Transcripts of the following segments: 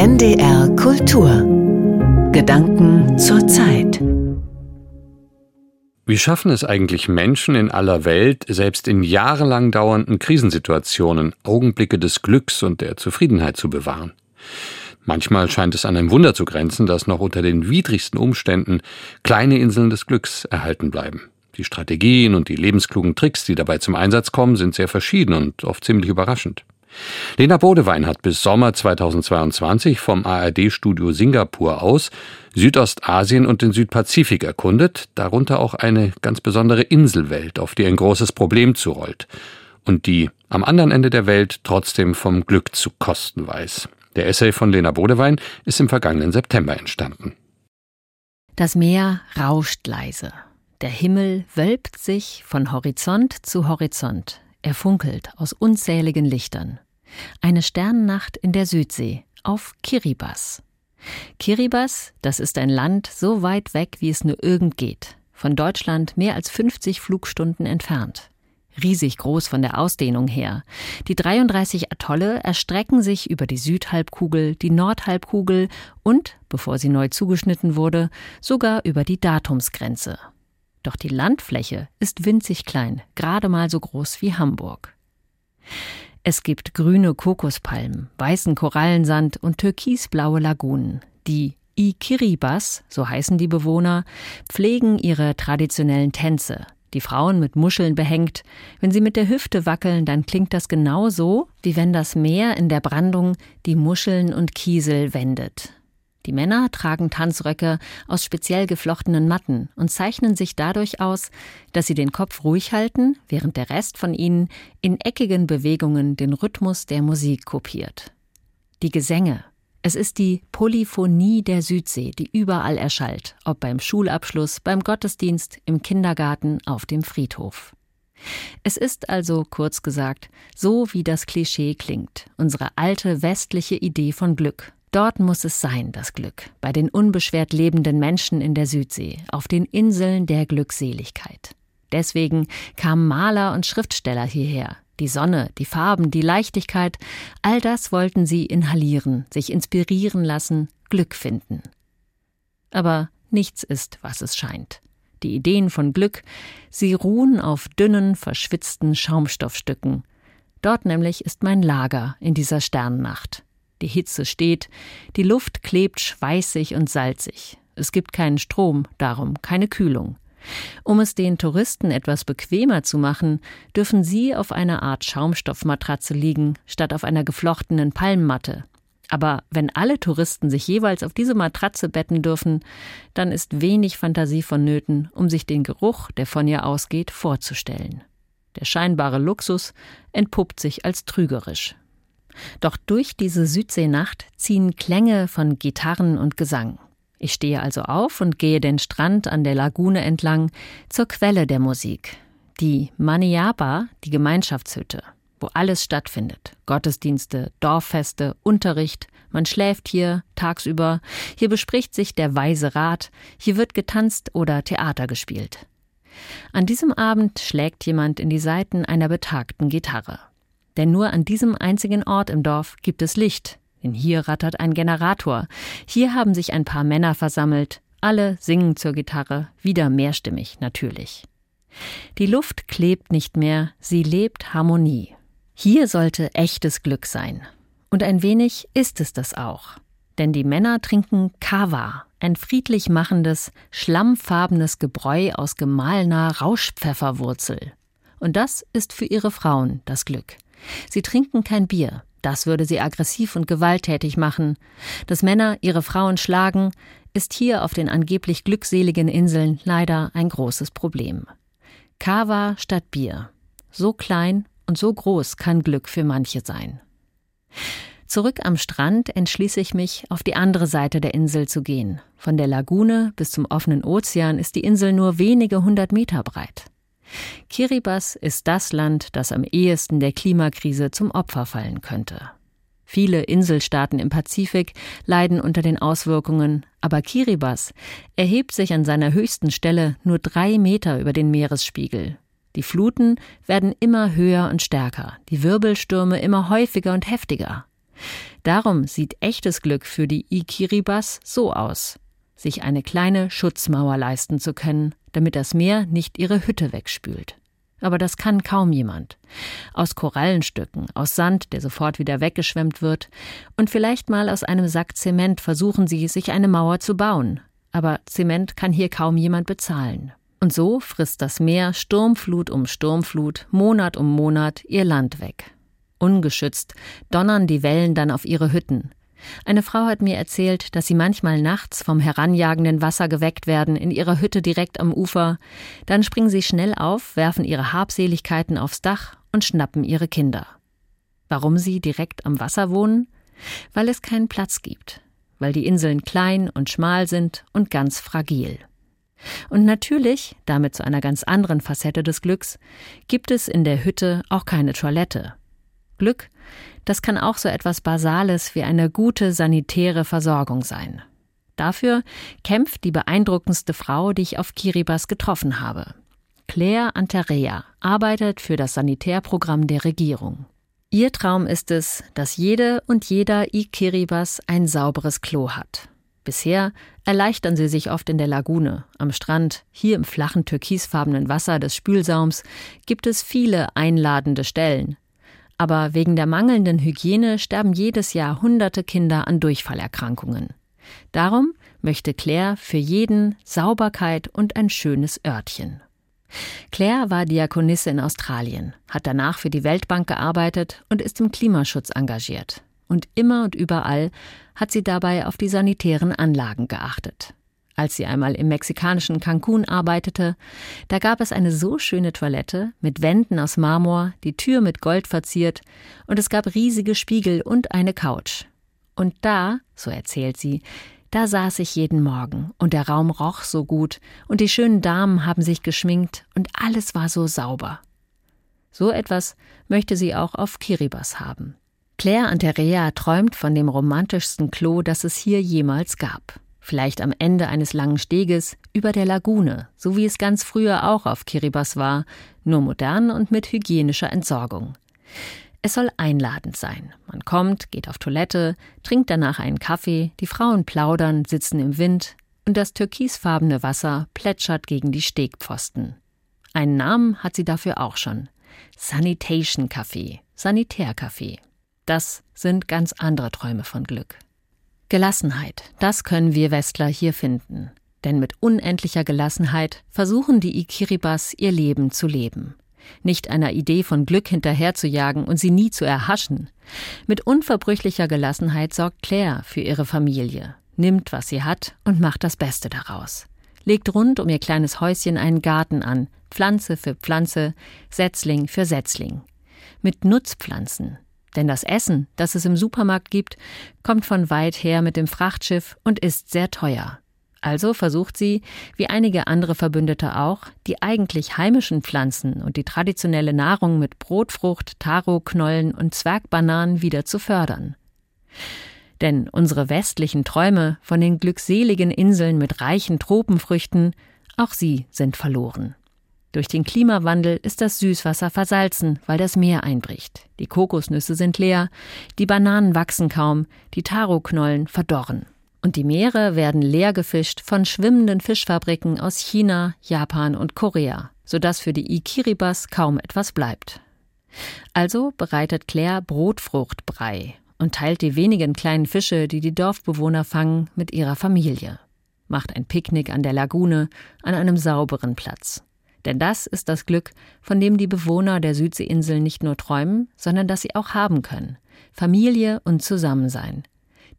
NDR Kultur Gedanken zur Zeit wie schaffen es eigentlich Menschen in aller Welt, selbst in jahrelang dauernden Krisensituationen Augenblicke des Glücks und der Zufriedenheit zu bewahren? Manchmal scheint es an ein Wunder zu grenzen, dass noch unter den widrigsten Umständen kleine Inseln des Glücks erhalten bleiben. Die Strategien und die lebensklugen Tricks, die dabei zum Einsatz kommen, sind sehr verschieden und oft ziemlich überraschend. Lena Bodewein hat bis Sommer 2022 vom ARD-Studio Singapur aus Südostasien und den Südpazifik erkundet, darunter auch eine ganz besondere Inselwelt, auf die ein großes Problem zurollt und die am anderen Ende der Welt trotzdem vom Glück zu kosten weiß. Der Essay von Lena Bodewein ist im vergangenen September entstanden. Das Meer rauscht leise. Der Himmel wölbt sich von Horizont zu Horizont. Er funkelt aus unzähligen Lichtern. Eine Sternennacht in der Südsee auf Kiribati. Kiribati, das ist ein Land so weit weg, wie es nur irgend geht. Von Deutschland mehr als 50 Flugstunden entfernt. Riesig groß von der Ausdehnung her. Die 33 Atolle erstrecken sich über die Südhalbkugel, die Nordhalbkugel und, bevor sie neu zugeschnitten wurde, sogar über die Datumsgrenze. Doch die Landfläche ist winzig klein, gerade mal so groß wie Hamburg. Es gibt grüne Kokospalmen, weißen Korallensand und türkisblaue Lagunen. Die Ikiribas, so heißen die Bewohner, pflegen ihre traditionellen Tänze. Die Frauen mit Muscheln behängt. Wenn sie mit der Hüfte wackeln, dann klingt das genau so, wie wenn das Meer in der Brandung die Muscheln und Kiesel wendet. Die Männer tragen Tanzröcke aus speziell geflochtenen Matten und zeichnen sich dadurch aus, dass sie den Kopf ruhig halten, während der Rest von ihnen in eckigen Bewegungen den Rhythmus der Musik kopiert. Die Gesänge. Es ist die Polyphonie der Südsee, die überall erschallt, ob beim Schulabschluss, beim Gottesdienst, im Kindergarten, auf dem Friedhof. Es ist also, kurz gesagt, so wie das Klischee klingt, unsere alte westliche Idee von Glück, Dort muss es sein, das Glück, bei den unbeschwert lebenden Menschen in der Südsee, auf den Inseln der Glückseligkeit. Deswegen kamen Maler und Schriftsteller hierher. Die Sonne, die Farben, die Leichtigkeit, all das wollten sie inhalieren, sich inspirieren lassen, Glück finden. Aber nichts ist, was es scheint. Die Ideen von Glück, sie ruhen auf dünnen, verschwitzten Schaumstoffstücken. Dort nämlich ist mein Lager in dieser Sternnacht. Die Hitze steht, die Luft klebt schweißig und salzig. Es gibt keinen Strom, darum keine Kühlung. Um es den Touristen etwas bequemer zu machen, dürfen sie auf einer Art Schaumstoffmatratze liegen, statt auf einer geflochtenen Palmmatte. Aber wenn alle Touristen sich jeweils auf diese Matratze betten dürfen, dann ist wenig Fantasie vonnöten, um sich den Geruch, der von ihr ausgeht, vorzustellen. Der scheinbare Luxus entpuppt sich als trügerisch. Doch durch diese Südseenacht ziehen Klänge von Gitarren und Gesang. Ich stehe also auf und gehe den Strand an der Lagune entlang zur Quelle der Musik, die Maniapa, die Gemeinschaftshütte, wo alles stattfindet. Gottesdienste, Dorffeste, Unterricht, man schläft hier tagsüber, hier bespricht sich der weise Rat, hier wird getanzt oder Theater gespielt. An diesem Abend schlägt jemand in die Saiten einer betagten Gitarre. Denn nur an diesem einzigen Ort im Dorf gibt es Licht. Denn hier rattert ein Generator. Hier haben sich ein paar Männer versammelt. Alle singen zur Gitarre, wieder mehrstimmig natürlich. Die Luft klebt nicht mehr, sie lebt Harmonie. Hier sollte echtes Glück sein. Und ein wenig ist es das auch. Denn die Männer trinken Kava, ein friedlich machendes, schlammfarbenes Gebräu aus gemahlener Rauschpfefferwurzel. Und das ist für ihre Frauen das Glück. Sie trinken kein Bier, das würde sie aggressiv und gewalttätig machen. Dass Männer ihre Frauen schlagen, ist hier auf den angeblich glückseligen Inseln leider ein großes Problem. Kava statt Bier. So klein und so groß kann Glück für manche sein. Zurück am Strand entschließe ich mich, auf die andere Seite der Insel zu gehen. Von der Lagune bis zum offenen Ozean ist die Insel nur wenige hundert Meter breit. Kiribati ist das Land, das am ehesten der Klimakrise zum Opfer fallen könnte. Viele Inselstaaten im Pazifik leiden unter den Auswirkungen, aber Kiribati erhebt sich an seiner höchsten Stelle nur drei Meter über den Meeresspiegel. Die Fluten werden immer höher und stärker, die Wirbelstürme immer häufiger und heftiger. Darum sieht echtes Glück für die Ikiribas so aus, sich eine kleine Schutzmauer leisten zu können, damit das Meer nicht ihre Hütte wegspült. Aber das kann kaum jemand. Aus Korallenstücken, aus Sand, der sofort wieder weggeschwemmt wird, und vielleicht mal aus einem Sack Zement versuchen sie, sich eine Mauer zu bauen. Aber Zement kann hier kaum jemand bezahlen. Und so frisst das Meer Sturmflut um Sturmflut, Monat um Monat ihr Land weg. Ungeschützt donnern die Wellen dann auf ihre Hütten. Eine Frau hat mir erzählt, dass sie manchmal nachts vom heranjagenden Wasser geweckt werden in ihrer Hütte direkt am Ufer. Dann springen sie schnell auf, werfen ihre Habseligkeiten aufs Dach und schnappen ihre Kinder. Warum sie direkt am Wasser wohnen? Weil es keinen Platz gibt, weil die Inseln klein und schmal sind und ganz fragil. Und natürlich, damit zu einer ganz anderen Facette des Glücks, gibt es in der Hütte auch keine Toilette. Glück, das kann auch so etwas Basales wie eine gute sanitäre Versorgung sein. Dafür kämpft die beeindruckendste Frau, die ich auf Kiribati getroffen habe. Claire Anterea arbeitet für das Sanitärprogramm der Regierung. Ihr Traum ist es, dass jede und jeder I-Kiribas ein sauberes Klo hat. Bisher erleichtern sie sich oft in der Lagune, am Strand, hier im flachen türkisfarbenen Wasser des Spülsaums gibt es viele einladende Stellen. Aber wegen der mangelnden Hygiene sterben jedes Jahr hunderte Kinder an Durchfallerkrankungen. Darum möchte Claire für jeden Sauberkeit und ein schönes Örtchen. Claire war Diakonisse in Australien, hat danach für die Weltbank gearbeitet und ist im Klimaschutz engagiert und immer und überall hat sie dabei auf die sanitären Anlagen geachtet. Als sie einmal im mexikanischen Cancun arbeitete, da gab es eine so schöne Toilette mit Wänden aus Marmor, die Tür mit Gold verziert, und es gab riesige Spiegel und eine Couch. Und da, so erzählt sie, da saß ich jeden Morgen, und der Raum roch so gut, und die schönen Damen haben sich geschminkt, und alles war so sauber. So etwas möchte sie auch auf Kiribas haben. Claire Anterea träumt von dem romantischsten Klo, das es hier jemals gab. Vielleicht am Ende eines langen Steges über der Lagune, so wie es ganz früher auch auf Kiribati war, nur modern und mit hygienischer Entsorgung. Es soll einladend sein. Man kommt, geht auf Toilette, trinkt danach einen Kaffee, die Frauen plaudern, sitzen im Wind und das türkisfarbene Wasser plätschert gegen die Stegpfosten. Einen Namen hat sie dafür auch schon. Sanitation Café, Sanitärcafé. Das sind ganz andere Träume von Glück. Gelassenheit, das können wir Westler hier finden. Denn mit unendlicher Gelassenheit versuchen die Ikiribas ihr Leben zu leben. Nicht einer Idee von Glück hinterherzujagen und sie nie zu erhaschen. Mit unverbrüchlicher Gelassenheit sorgt Claire für ihre Familie, nimmt, was sie hat und macht das Beste daraus. Legt rund um ihr kleines Häuschen einen Garten an, Pflanze für Pflanze, Setzling für Setzling. Mit Nutzpflanzen, denn das Essen, das es im Supermarkt gibt, kommt von weit her mit dem Frachtschiff und ist sehr teuer. Also versucht sie, wie einige andere Verbündete auch, die eigentlich heimischen Pflanzen und die traditionelle Nahrung mit Brotfrucht, Taro-Knollen und Zwergbananen wieder zu fördern. Denn unsere westlichen Träume von den glückseligen Inseln mit reichen Tropenfrüchten, auch sie sind verloren. Durch den Klimawandel ist das Süßwasser versalzen, weil das Meer einbricht. Die Kokosnüsse sind leer, die Bananen wachsen kaum, die Taroknollen verdorren. Und die Meere werden leer gefischt von schwimmenden Fischfabriken aus China, Japan und Korea, sodass für die Ikiribas kaum etwas bleibt. Also bereitet Claire Brotfruchtbrei und teilt die wenigen kleinen Fische, die die Dorfbewohner fangen, mit ihrer Familie. Macht ein Picknick an der Lagune, an einem sauberen Platz. Denn das ist das Glück, von dem die Bewohner der Südseeinseln nicht nur träumen, sondern das sie auch haben können. Familie und Zusammensein.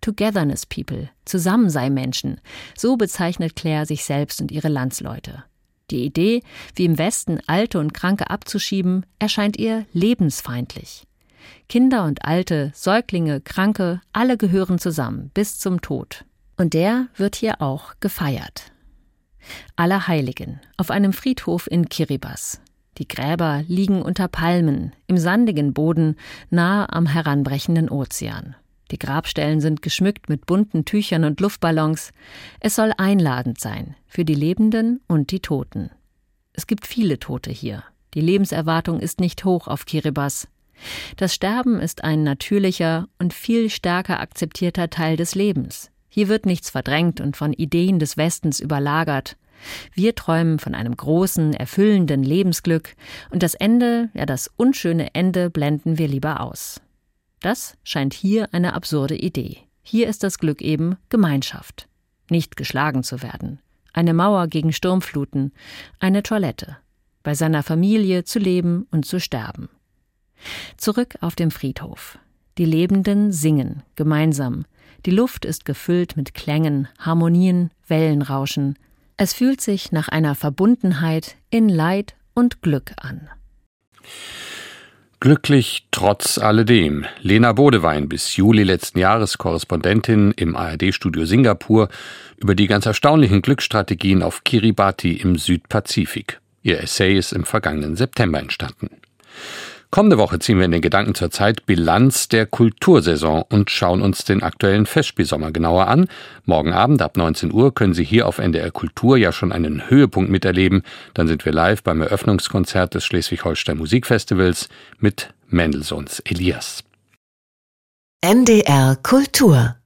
Togetherness People, Zusammensei Menschen, so bezeichnet Claire sich selbst und ihre Landsleute. Die Idee, wie im Westen Alte und Kranke abzuschieben, erscheint ihr lebensfeindlich. Kinder und Alte, Säuglinge, Kranke, alle gehören zusammen bis zum Tod. Und der wird hier auch gefeiert. Allerheiligen, auf einem Friedhof in Kiribati. Die Gräber liegen unter Palmen, im sandigen Boden, nahe am heranbrechenden Ozean. Die Grabstellen sind geschmückt mit bunten Tüchern und Luftballons. Es soll einladend sein für die Lebenden und die Toten. Es gibt viele Tote hier. Die Lebenserwartung ist nicht hoch auf Kiribati. Das Sterben ist ein natürlicher und viel stärker akzeptierter Teil des Lebens. Hier wird nichts verdrängt und von Ideen des Westens überlagert. Wir träumen von einem großen, erfüllenden Lebensglück und das Ende, ja das unschöne Ende, blenden wir lieber aus. Das scheint hier eine absurde Idee. Hier ist das Glück eben Gemeinschaft. Nicht geschlagen zu werden. Eine Mauer gegen Sturmfluten. Eine Toilette. Bei seiner Familie zu leben und zu sterben. Zurück auf dem Friedhof. Die Lebenden singen, gemeinsam. Die Luft ist gefüllt mit Klängen, Harmonien, Wellenrauschen. Es fühlt sich nach einer Verbundenheit in Leid und Glück an. Glücklich trotz alledem. Lena Bodewein, bis Juli letzten Jahres Korrespondentin im ARD-Studio Singapur, über die ganz erstaunlichen Glücksstrategien auf Kiribati im Südpazifik. Ihr Essay ist im vergangenen September entstanden. Kommende Woche ziehen wir in den Gedanken zur Zeit Bilanz der Kultursaison und schauen uns den aktuellen Festspielsommer genauer an. Morgen Abend ab 19 Uhr können Sie hier auf NDR Kultur ja schon einen Höhepunkt miterleben. Dann sind wir live beim Eröffnungskonzert des Schleswig-Holstein Musikfestivals mit Mendelssohns Elias. NDR Kultur